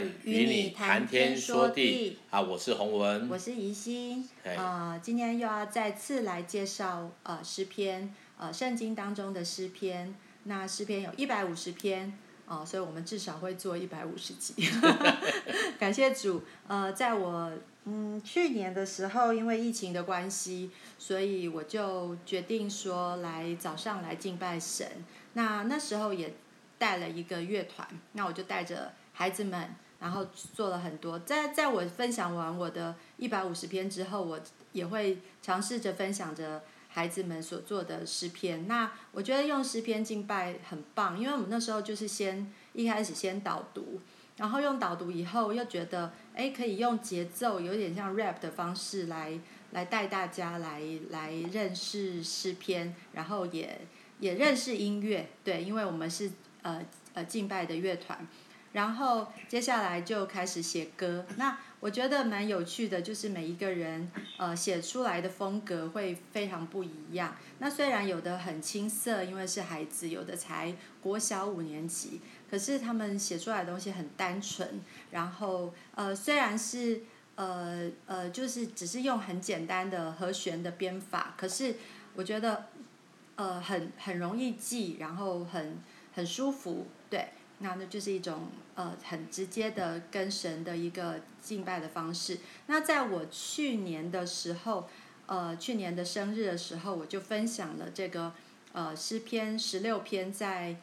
语与你谈天说地。啊，我是洪文，我是怡心，呃，今天又要再次来介绍呃诗篇，呃圣经当中的诗篇，那诗篇有一百五十篇，哦、呃，所以我们至少会做一百五十集，感谢主，呃，在我嗯去年的时候，因为疫情的关系，所以我就决定说来早上来敬拜神，那那时候也带了一个乐团，那我就带着。孩子们，然后做了很多。在在我分享完我的一百五十篇之后，我也会尝试着分享着孩子们所做的诗篇。那我觉得用诗篇敬拜很棒，因为我们那时候就是先一开始先导读，然后用导读以后又觉得，哎，可以用节奏有点像 rap 的方式来来带大家来来认识诗篇，然后也也认识音乐。对，因为我们是呃呃敬拜的乐团。然后接下来就开始写歌，那我觉得蛮有趣的，就是每一个人呃写出来的风格会非常不一样。那虽然有的很青涩，因为是孩子，有的才国小五年级，可是他们写出来的东西很单纯。然后呃虽然是呃呃就是只是用很简单的和弦的编法，可是我觉得呃很很容易记，然后很很舒服，对。那那就是一种呃很直接的跟神的一个敬拜的方式。那在我去年的时候，呃去年的生日的时候，我就分享了这个呃诗篇十六篇在，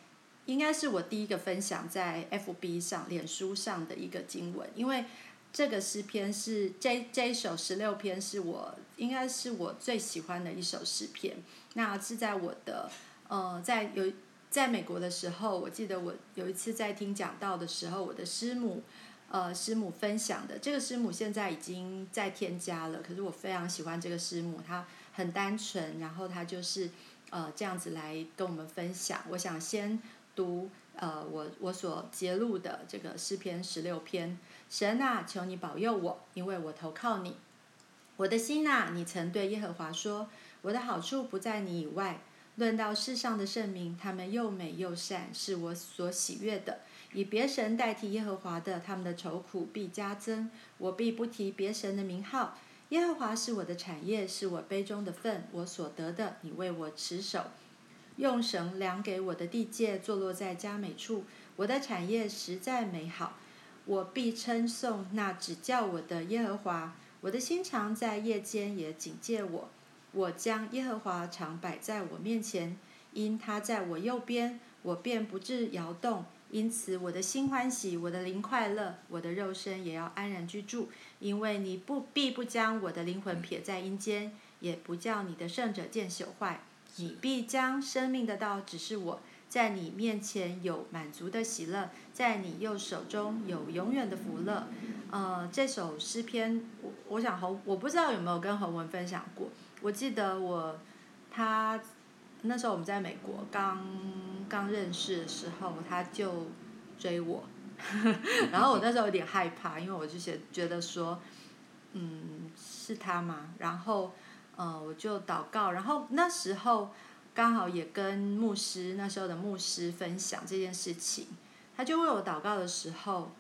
应该是我第一个分享在 FB 上、脸书上的一个经文，因为这个诗篇是这这一首十六篇是我应该是我最喜欢的一首诗篇。那是在我的呃在有。在美国的时候，我记得我有一次在听讲道的时候，我的师母，呃，师母分享的这个师母现在已经在天家了。可是我非常喜欢这个师母，她很单纯，然后她就是呃这样子来跟我们分享。我想先读呃我我所揭露的这个诗篇十六篇。神啊，求你保佑我，因为我投靠你。我的心啊，你曾对耶和华说，我的好处不在你以外。论到世上的圣民，他们又美又善，是我所喜悦的。以别神代替耶和华的，他们的愁苦必加增。我必不提别神的名号。耶和华是我的产业，是我杯中的分，我所得的，你为我持守。用绳量给我的地界，坐落在佳美处。我的产业实在美好，我必称颂那指教我的耶和华。我的心肠在夜间也警戒我。我将耶和华常摆在我面前，因他在我右边，我便不致摇动。因此我的心欢喜，我的灵快乐，我的肉身也要安然居住。因为你不必不将我的灵魂撇在阴间，也不叫你的圣者见朽坏。你必将生命的道指示我，在你面前有满足的喜乐，在你右手中有永远的福乐。呃，这首诗篇，我我想洪，我不知道有没有跟洪文分享过。我记得我，他那时候我们在美国刚刚认识的时候，他就追我，然后我那时候有点害怕，因为我就觉觉得说，嗯，是他吗？然后，呃，我就祷告，然后那时候刚好也跟牧师那时候的牧师分享这件事情，他就为我祷告的时候，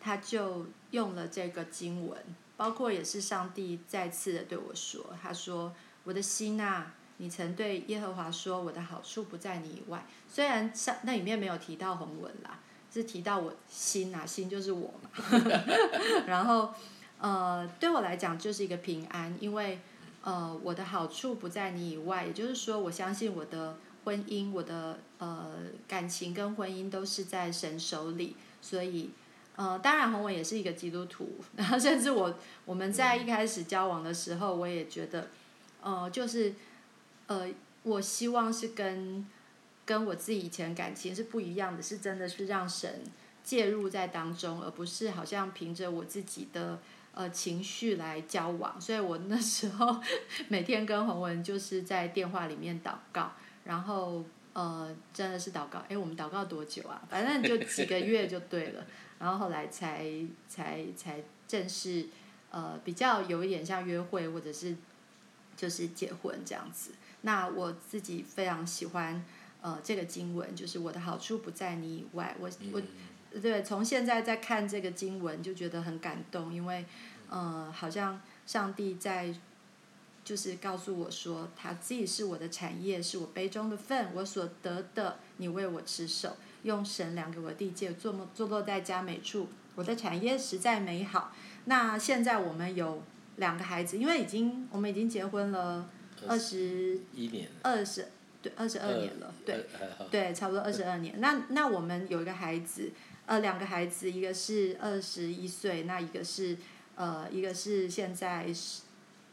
他就用了这个经文。包括也是上帝再次的对我说：“他说，我的心啊，你曾对耶和华说，我的好处不在你以外。虽然上那里面没有提到红文啦，是提到我心啊，心就是我嘛。然后，呃，对我来讲就是一个平安，因为呃，我的好处不在你以外，也就是说，我相信我的婚姻，我的呃感情跟婚姻都是在神手里，所以。”呃，当然，洪文也是一个基督徒，然后甚至我我们在一开始交往的时候，我也觉得，呃，就是，呃，我希望是跟跟我自己以前感情是不一样的，是真的是让神介入在当中，而不是好像凭着我自己的呃情绪来交往。所以我那时候每天跟洪文就是在电话里面祷告，然后呃，真的是祷告，哎，我们祷告多久啊？反正就几个月就对了。然后后来才才才正式，呃，比较有一点像约会或者是就是结婚这样子。那我自己非常喜欢呃这个经文，就是我的好处不在你以外。我我对，从现在在看这个经文就觉得很感动，因为，呃，好像上帝在，就是告诉我说，他自己是我的产业，是我杯中的份，我所得的，你为我持守，用神量给我的地界，坐坐落在佳美处，我的产业实在美好。那现在我们有两个孩子，因为已经我们已经结婚了二十一年，二十。对，二十二年了，对，对，差不多二十二年。那那我们有一个孩子，呃，两个孩子，一个是二十一岁，那一个是呃，一个是现在是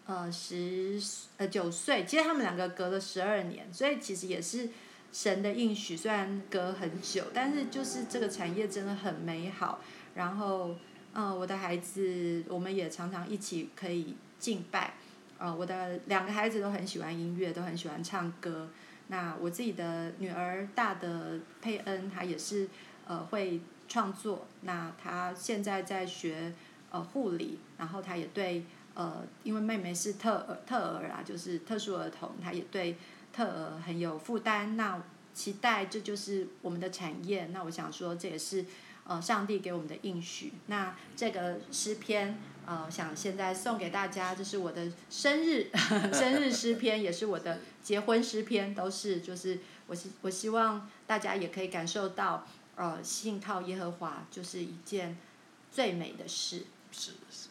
呃十呃九岁。其实他们两个隔了十二年，所以其实也是神的应许。虽然隔很久，但是就是这个产业真的很美好。然后，嗯、我的孩子，我们也常常一起可以敬拜。呃，我的两个孩子都很喜欢音乐，都很喜欢唱歌。那我自己的女儿大的佩恩，她也是呃会创作。那她现在在学呃护理，然后她也对呃，因为妹妹是特儿特儿啊，就是特殊儿童，她也对特很有负担。那期待这就是我们的产业。那我想说，这也是呃上帝给我们的应许。那这个诗篇。呃，想现在送给大家，这是我的生日 生日诗篇，也是我的结婚诗篇，都是就是我希我希望大家也可以感受到，呃，信靠耶和华就是一件最美的事。是是。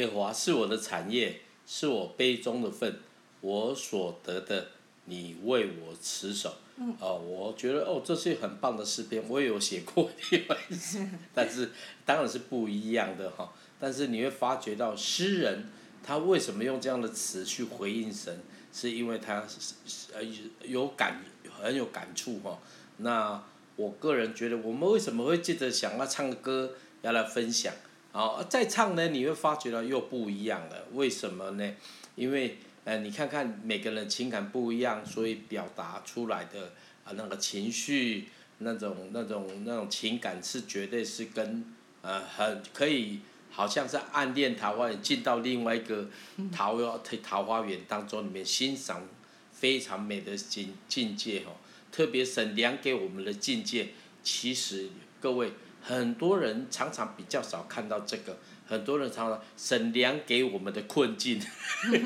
耶和华是我的产业，是我杯中的份，我所得的，你为我持守。嗯、哦，我觉得哦，这是很棒的诗篇，我也有写过一段，但是当然是不一样的哈。但是你会发觉到诗人他为什么用这样的词去回应神，是因为他呃有感很有感触哈。那我个人觉得，我们为什么会记得想要唱歌要来分享？好，再唱呢，你会发觉到又不一样了。为什么呢？因为。呃，你看看每个人情感不一样，所以表达出来的啊那个情绪，那种那种那种情感是绝对是跟呃很可以，好像是暗恋桃花源进到另外一个桃花桃花源当中里面欣赏非常美的境境界哦。特别神量给我们的境界，其实各位很多人常常比较少看到这个。很多人常常省量给我们的困境，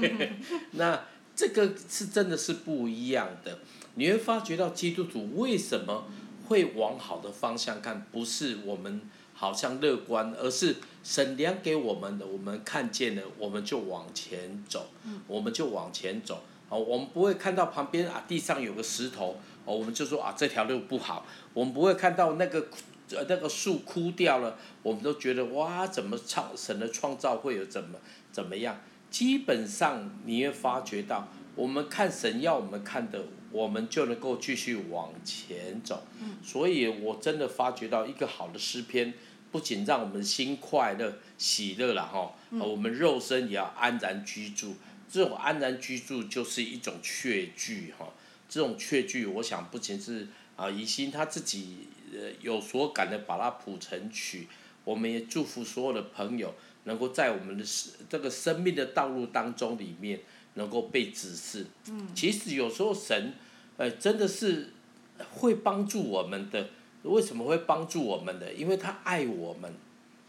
那这个是真的是不一样的。你会发觉到基督徒为什么会往好的方向看？不是我们好像乐观，而是省量给我们的，我们看见了，我们就往前走，我们就往前走。哦，我们不会看到旁边啊地上有个石头，哦，我们就说啊这条路不好。我们不会看到那个。呃，那个树枯掉了，我们都觉得哇，怎么创神的创造会有怎么怎么样？基本上你会发觉到，我们看神要我们看的，我们就能够继续往前走。所以我真的发觉到一个好的诗篇，不仅让我们心快乐喜乐了哈，我们肉身也要安然居住。这种安然居住就是一种确据哈，这种确据，我想不仅是啊以心他自己。呃，有所感的把它谱成曲，我们也祝福所有的朋友能够在我们的这个生命的道路当中里面能够被指示。嗯，其实有时候神，呃，真的是会帮助我们的。为什么会帮助我们的？因为他爱我们，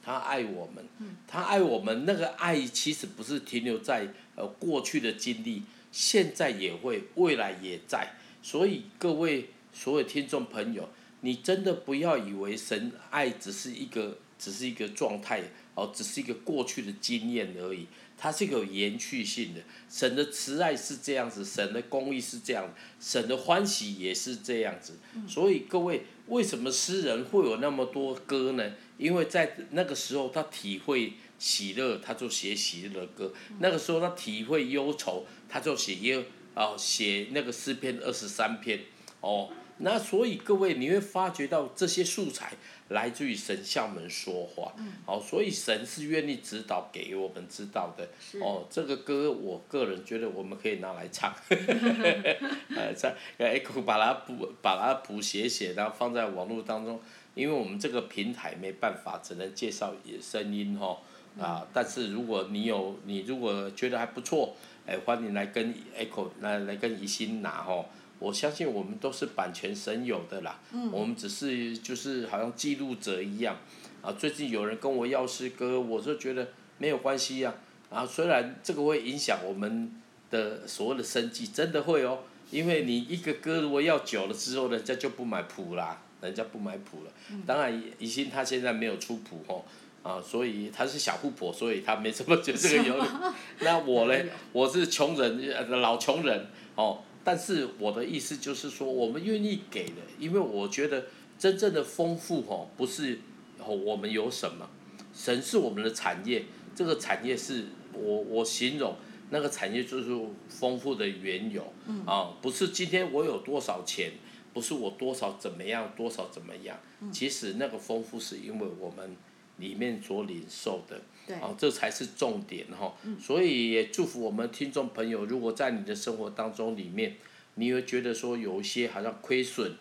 他爱我们，他爱我们。那个爱其实不是停留在呃过去的经历，现在也会，未来也在。所以各位所有听众朋友。你真的不要以为神爱只是一个，只是一个状态哦，只是一个过去的经验而已。它是一个有延续性的。神的慈爱是这样子，神的公义是这样，神的欢喜也是这样子。所以各位，为什么诗人会有那么多歌呢？因为在那个时候他体会喜乐，他就写喜乐的歌；那个时候他体会忧愁，他就写忧哦，写那个诗篇二十三篇哦。那所以各位，你会发觉到这些素材来自于神向我们说话，好、嗯，所以神是愿意指导给我们知道的。是。哦，这个歌我个人觉得我们可以拿来唱，呃，唱，哎，把它谱，把它谱写写，然后放在网络当中，因为我们这个平台没办法，只能介绍声音哈，啊，嗯、但是如果你有，你如果觉得还不错，哎，欢迎来跟 Echo 来来跟宜兴拿哈。我相信我们都是版权神有的啦，嗯、我们只是就是好像记录者一样，啊，最近有人跟我要诗歌，我就觉得没有关系呀，啊，虽然这个会影响我们的所谓的生计，真的会哦，因为你一个歌如果要久了之后，人家就不买谱啦，人家不买谱了。嗯、当然，怡心他现在没有出谱哦，啊，所以他是小富婆，所以他没什么觉得这个有。那我呢，我是穷人，老穷人哦。但是我的意思就是说，我们愿意给的，因为我觉得真正的丰富哦，不是我们有什么，神是我们的产业，这个产业是我我形容那个产业就是丰富的缘由啊，不是今天我有多少钱，不是我多少怎么样，多少怎么样，其实那个丰富是因为我们里面所领受的。对。哦，这才是重点哈，嗯、所以也祝福我们听众朋友，如果在你的生活当中里面，你会觉得说有一些好像亏损，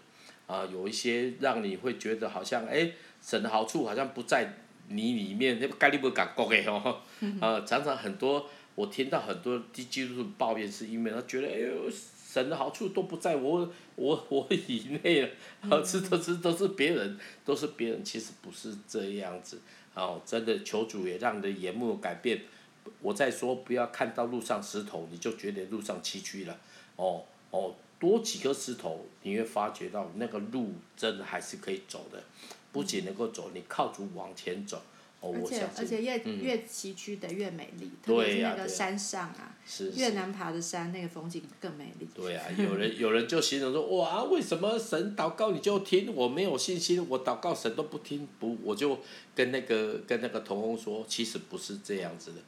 啊，有一些让你会觉得好像哎，省的好处好像不在你里面，那概率不敢讲的哦，啊，常常很多我听到很多基督徒抱怨，是因为他觉得哎呦，神的好处都不在我我我以内了，好这都是都是别人，都是别人，其实不是这样子。哦，真的求主也让你的眼目改变。我再说，不要看到路上石头，你就觉得路上崎岖了。哦哦，多几颗石头，你会发觉到那个路真的还是可以走的。不仅能够走，你靠主往前走。哦，而且而且越、嗯、越崎岖的越美丽，特别是那个山上啊，是越难爬的山，那个风景更美丽。对啊，有人有人就形容说，哇，为什么神祷告你就听？我没有信心，我祷告神都不听，不，我就跟那个跟那个童工说，其实不是这样子的。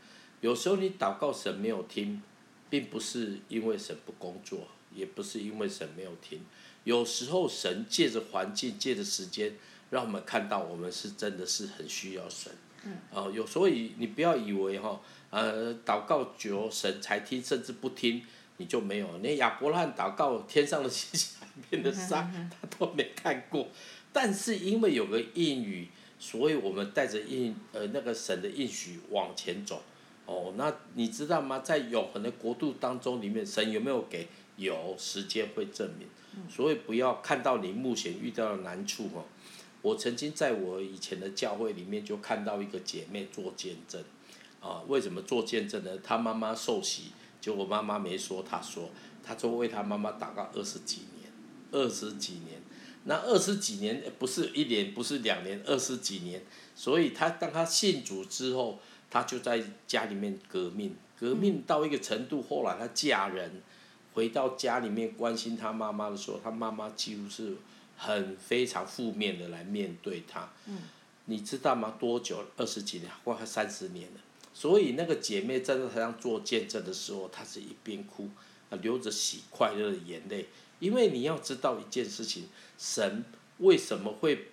有时候你祷告神没有听，并不是因为神不工作，也不是因为神没有听。有时候神借着环境，借着时间，让我们看到我们是真的是很需要神。哦，有所以你不要以为哈，呃，祷告求神才听，甚至不听，你就没有。连亚伯拉罕祷告天上的星星、海边的山，他都没看过。但是因为有个应语，所以我们带着应呃那个神的应许往前走。哦，那你知道吗？在永恒的国度当中，里面神有没有给？有，时间会证明。所以不要看到你目前遇到的难处哦。我曾经在我以前的教会里面就看到一个姐妹做见证，啊，为什么做见证呢？她妈妈受洗，结果妈妈没说，她说，她说为她妈妈祷告二十几年，二十几年，那二十几年不是一年，不是两年，二十几年，所以她当她信主之后，她就在家里面革命，革命到一个程度，后来她嫁人，回到家里面关心她妈妈的时候，她妈妈几乎是。很非常负面的来面对他，嗯、你知道吗？多久？二十几年，快三十年了。所以那个姐妹站在台上做见证的时候，她是一边哭，啊，流着喜快乐的眼泪。因为你要知道一件事情，神为什么会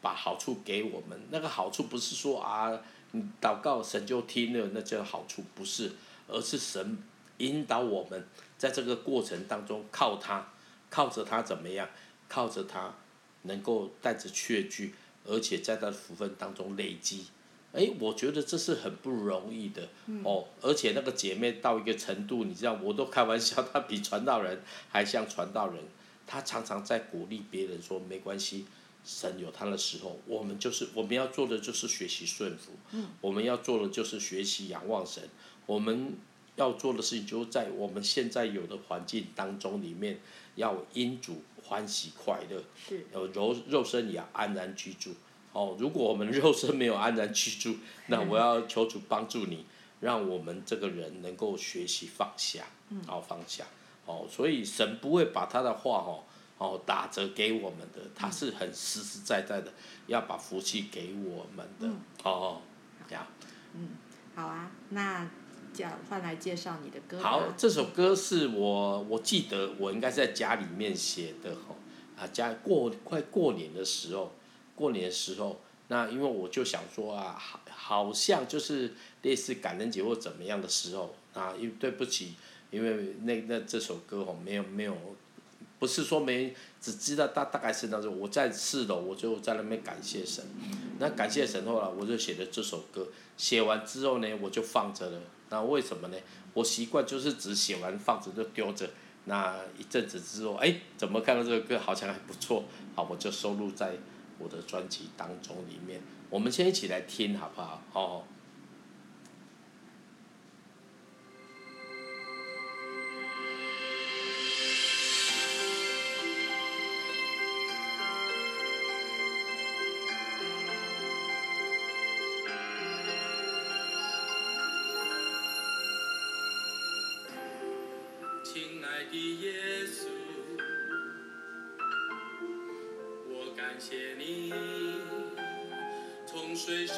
把好处给我们？那个好处不是说啊，你祷告神就听了，那叫好处不是，而是神引导我们在这个过程当中靠他，靠着他怎么样？靠着他，能够带着确据，而且在他的福分当中累积，哎，我觉得这是很不容易的、嗯、哦。而且那个姐妹到一个程度，你知道，我都开玩笑，她比传道人还像传道人。她常常在鼓励别人说：“没关系，神有他的时候，我们就是我们要做的就是学习顺服，嗯、我们要做的就是学习仰望神，我们要做的事情就在我们现在有的环境当中里面要因主。”欢喜快乐，有肉肉身也安然居住。哦，如果我们肉身没有安然居住，那我要求主帮助你，让我们这个人能够学习放下，好放下。哦，所以神不会把他的话哦哦打折给我们的，他是很实实在在的要把福气给我们的。哦，这样。嗯，好啊，那。叫换来介绍你的歌。好，这首歌是我我记得我应该是在家里面写的吼，啊，家过快过年的时候，过年的时候，那因为我就想说啊，好，好像就是类似感恩节或怎么样的时候啊，因为对不起，因为那那这首歌吼没有没有，不是说没，只知道大大概是那种我在四楼，我就在那边感谢神，那感谢神后来我就写的这首歌，写完之后呢，我就放着了。那为什么呢？我习惯就是只写完放着就丢着，那一阵子之后，哎，怎么看到这个歌好像还不错，好，我就收录在我的专辑当中里面。我们先一起来听好不好？哦。的耶稣，我感谢你，从水手。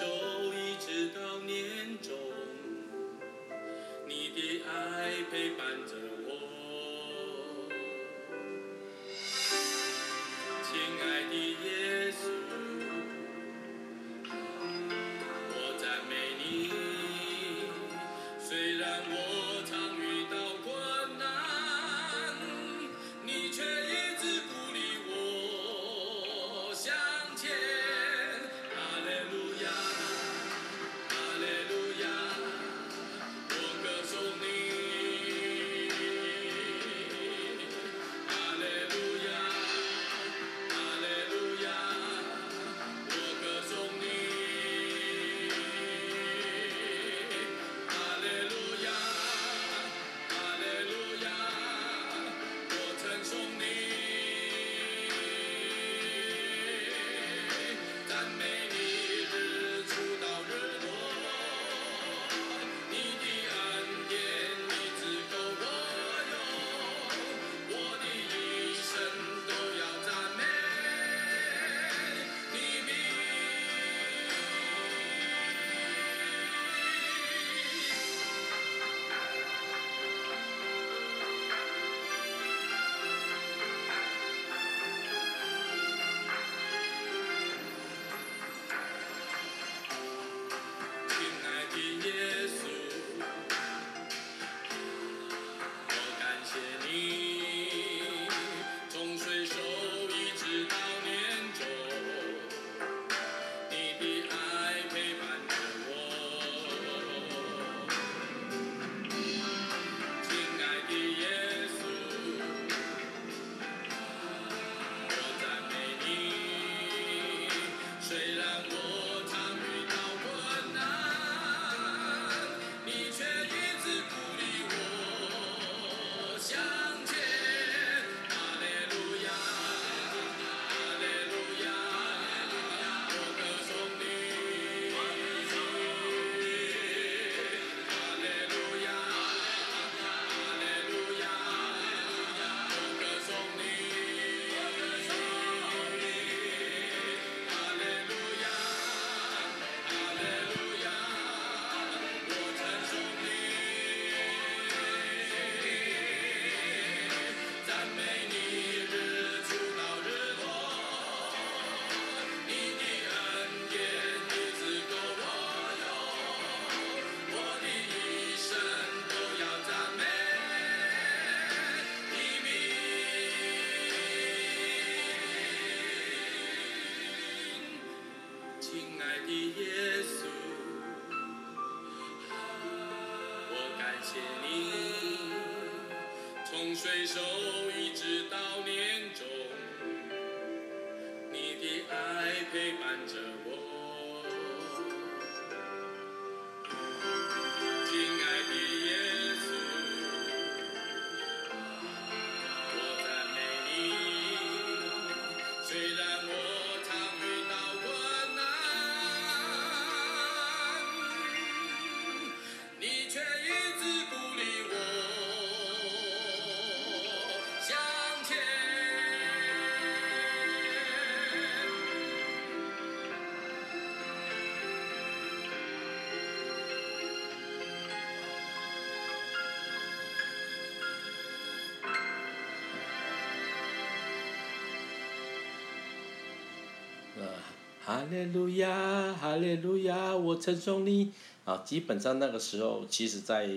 哈利路亚，哈利路亚，我称颂你啊！基本上那个时候，其实在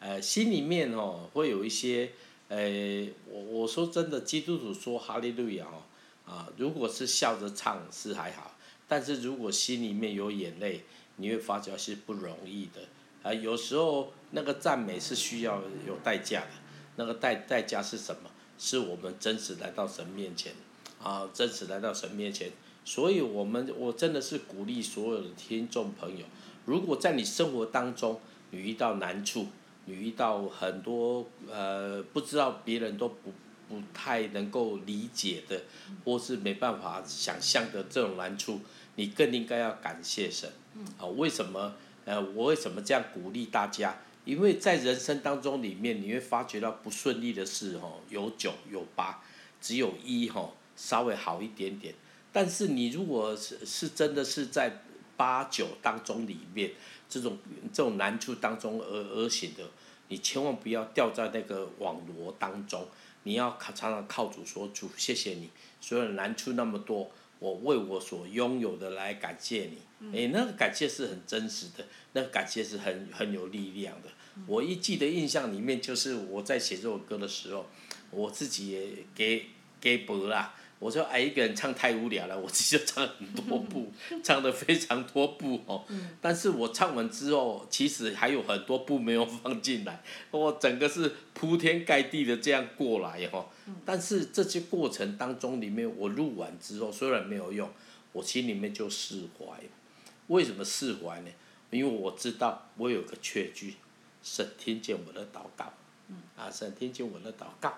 呃心里面哦，会有一些呃，我我说真的，基督徒说哈利路亚哦啊，如果是笑着唱是还好，但是如果心里面有眼泪，你会发觉是不容易的啊。有时候那个赞美是需要有代价的，那个代代价是什么？是我们真实来到神面前啊，真实来到神面前。所以，我们我真的是鼓励所有的听众朋友，如果在你生活当中，你遇到难处，你遇到很多呃不知道别人都不不太能够理解的，或是没办法想象的这种难处，你更应该要感谢神。啊，为什么？呃，我为什么这样鼓励大家？因为在人生当中里面，你会发觉到不顺利的事，哦，有九有八，只有一吼稍微好一点点。但是你如果是是真的是在八九当中里面，这种这种难处当中而而行的，你千万不要掉在那个网罗当中。你要靠常常靠主说，主谢谢你，所有难处那么多，我为我所拥有的来感谢你。诶，那个感谢是很真实的，那个感谢是很很有力量的。我一记得印象里面就是我在写这首歌的时候，我自己也给给播啦。我说哎，一个人唱太无聊了，我自己就唱很多部，唱的非常多部哦。但是我唱完之后，其实还有很多部没有放进来，我整个是铺天盖地的这样过来哈。但是这些过程当中里面，我录完之后虽然没有用，我心里面就释怀。为什么释怀呢？因为我知道我有个确据，神听见我的祷告，啊，神听见我的祷告，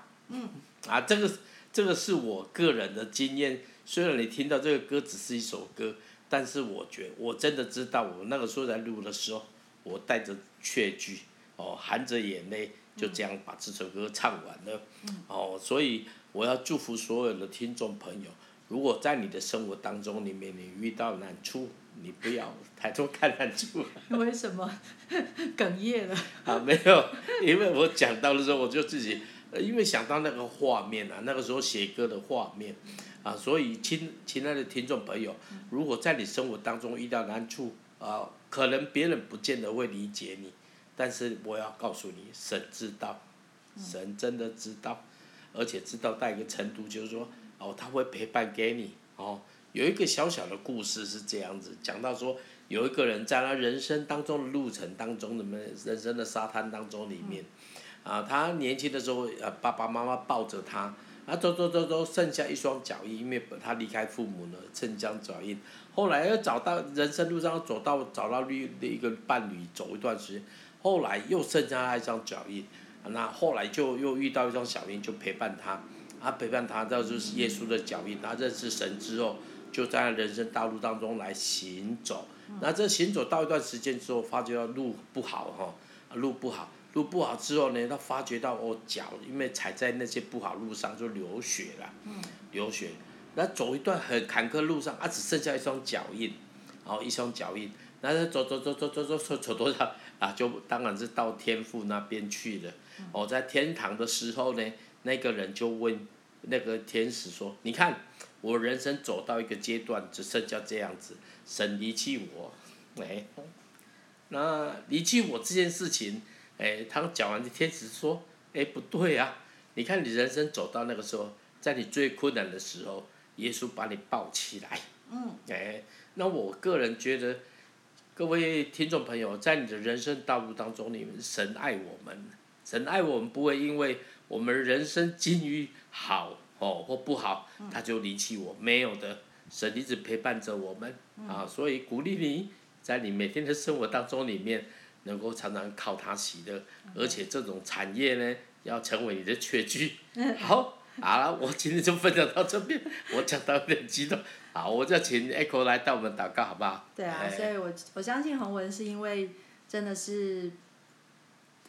啊，这个。这个是我个人的经验，虽然你听到这个歌只是一首歌，但是我觉我真的知道，我那个时候在录的时候，我带着确据，哦，含着眼泪，就这样把这首歌唱完了，哦，所以我要祝福所有的听众朋友，如果在你的生活当中里面你遇到难处，你不要抬头看难处。为什么哽咽了？啊，没有，因为我讲到的时候，我就自己。因为想到那个画面啊，那个时候写歌的画面，啊，所以亲亲爱的听众朋友，如果在你生活当中遇到难处啊，可能别人不见得会理解你，但是我要告诉你，神知道，神真的知道，而且知道到一个程度，就是说，哦，他会陪伴给你，哦，有一个小小的故事是这样子，讲到说，有一个人在他人生当中的路程当中，什么人生的沙滩当中里面。啊，他年轻的时候，呃，爸爸妈妈抱着他，啊，走走走走，剩下一双脚印，因为他离开父母了，剩将脚印。后来又找到人生路上走到找到另一个伴侣，走一段时间，后来又剩下他一双脚印，那后来就又遇到一双脚印，就陪伴他，啊，陪伴他，这就是耶稣的脚印。他认识神之后，就在人生道路当中来行走。那这行走到一段时间之后，发觉到路不好哈，路不好。路不好之后呢，他发觉到我脚因为踩在那些不好路上就流血了，流血。那走一段很坎坷路上，啊，只剩下一双脚印，然后一双脚印，那走走走走走走走走多少啊？就当然是到天父那边去了。我在天堂的时候呢，那个人就问那个天使说：“你看，我人生走到一个阶段，只剩下这样子，神离弃我，哎，那离弃我这件事情。”哎，他讲完，天使说：“哎，不对啊！你看你人生走到那个时候，在你最困难的时候，耶稣把你抱起来。嗯。哎，那我个人觉得，各位听众朋友，在你的人生道路当中，你们神爱我们，神爱我们不会因为我们人生境遇好哦或不好，他就离弃我，没有的，神一直陪伴着我们啊，所以鼓励你在你每天的生活当中里面，能够常常靠他喜乐，而且这种产业呢，要成为你的缺据。好。好了，我今天就分享到这边，我讲到有点激动，好，我就请 Echo 来带我们祷告，好不好？对啊，所以我我相信洪文是因为真的是，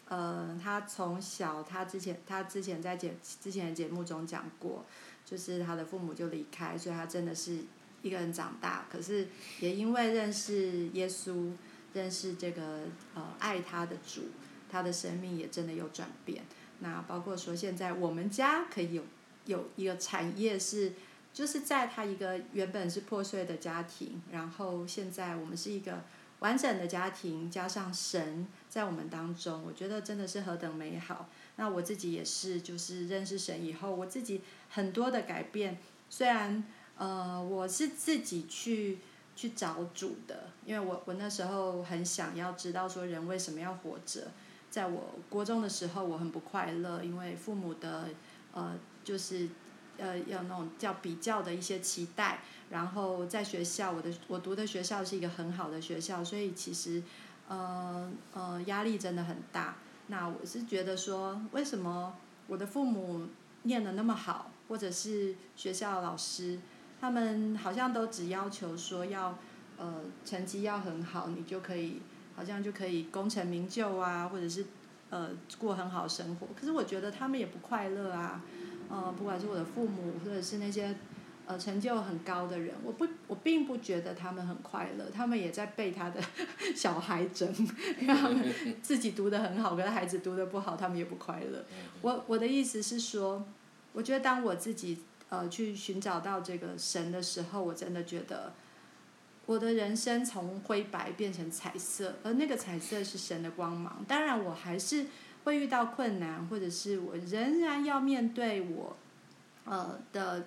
呃，他从小他之前他之前在节之前的节目中讲过，就是他的父母就离开，所以他真的是一个人长大，可是也因为认识耶稣，认识这个呃爱他的主，他的生命也真的有转变。那包括说现在我们家可以有。有一个产业是，就是在他一个原本是破碎的家庭，然后现在我们是一个完整的家庭，加上神在我们当中，我觉得真的是何等美好。那我自己也是，就是认识神以后，我自己很多的改变。虽然呃，我是自己去去找主的，因为我我那时候很想要知道说人为什么要活着。在我国中的时候，我很不快乐，因为父母的呃。就是，呃，要那种叫比较的一些期待，然后在学校，我的我读的学校是一个很好的学校，所以其实，呃呃，压力真的很大。那我是觉得说，为什么我的父母念得那么好，或者是学校老师，他们好像都只要求说要，呃，成绩要很好，你就可以，好像就可以功成名就啊，或者是，呃，过很好生活。可是我觉得他们也不快乐啊。呃，不管是我的父母，或者是那些，呃，成就很高的人，我不，我并不觉得他们很快乐，他们也在被他的 小孩整，因为他们自己读的很好，可是孩子读的不好，他们也不快乐。我我的意思是说，我觉得当我自己呃去寻找到这个神的时候，我真的觉得，我的人生从灰白变成彩色，而那个彩色是神的光芒。当然，我还是。会遇到困难，或者是我仍然要面对我，呃的，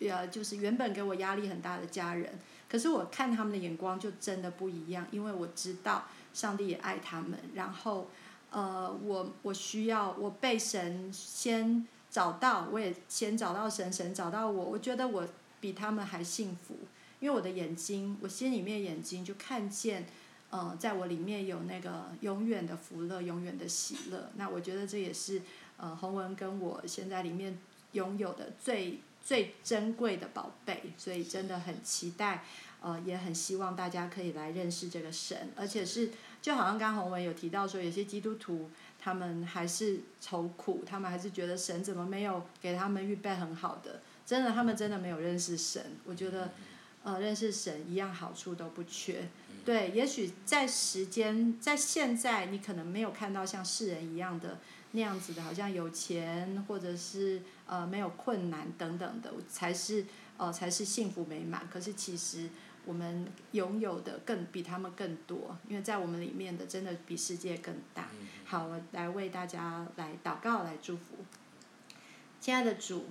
呃，就是原本给我压力很大的家人。可是我看他们的眼光就真的不一样，因为我知道上帝也爱他们。然后，呃，我我需要我被神先找到，我也先找到神，神找到我。我觉得我比他们还幸福，因为我的眼睛，我心里面眼睛就看见。呃，在我里面有那个永远的福乐，永远的喜乐。那我觉得这也是呃，洪文跟我现在里面拥有的最最珍贵的宝贝。所以真的很期待，呃，也很希望大家可以来认识这个神，而且是就好像刚洪文有提到说，有些基督徒他们还是愁苦，他们还是觉得神怎么没有给他们预备很好的？真的，他们真的没有认识神。我觉得，呃，认识神一样好处都不缺。对，也许在时间，在现在，你可能没有看到像世人一样的那样子的，好像有钱或者是呃没有困难等等的，才是呃才是幸福美满。可是其实我们拥有的更比他们更多，因为在我们里面的真的比世界更大。好，我来为大家来祷告，来祝福。亲爱的主，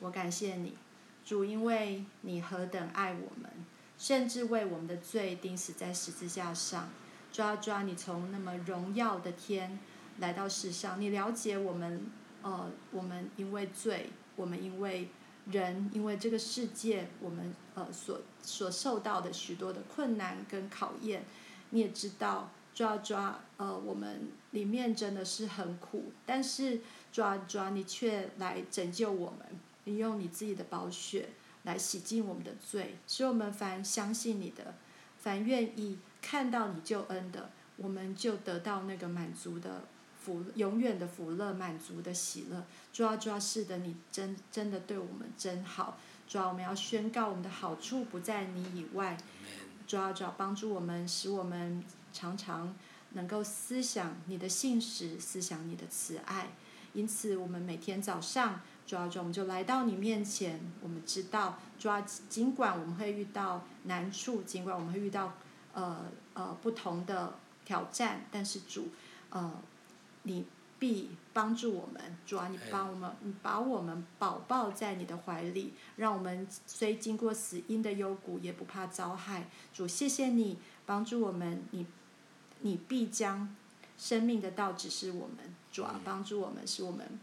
我感谢你，主，因为你何等爱我们。甚至为我们的罪钉死在十字架上，抓抓你从那么荣耀的天来到世上，你了解我们，呃，我们因为罪，我们因为人，因为这个世界，我们呃所所受到的许多的困难跟考验，你也知道，抓抓呃我们里面真的是很苦，但是抓抓你却来拯救我们，你用你自己的宝血。来洗净我们的罪，使我们凡相信你的，凡愿意看到你救恩的，我们就得到那个满足的福，永远的福乐，满足的喜乐。主啊，主啊，是的，你真真的对我们真好。主啊，我们要宣告我们的好处不在你以外。主啊，主啊，帮助我们，使我们常常能够思想你的信实，思想你的慈爱。因此，我们每天早上。主啊，主，我们就来到你面前。我们知道，主啊，尽管我们会遇到难处，尽管我们会遇到呃呃不同的挑战，但是主，呃，你必帮助我们。主啊，你帮我们，你把我们宝抱在你的怀里，让我们虽经过死荫的幽谷，也不怕遭害。主，谢谢你帮助我们，你你必将生命的道指示我们。主啊，帮助我们，使我们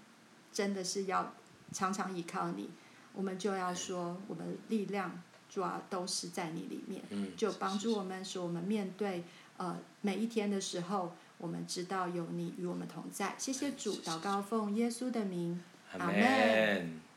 真的是要常常依靠你。我们就要说，我们力量主要都是在你里面，就帮助我们，使我们面对呃每一天的时候，我们知道有你与我们同在。谢谢主，祷告奉耶稣的名，阿门。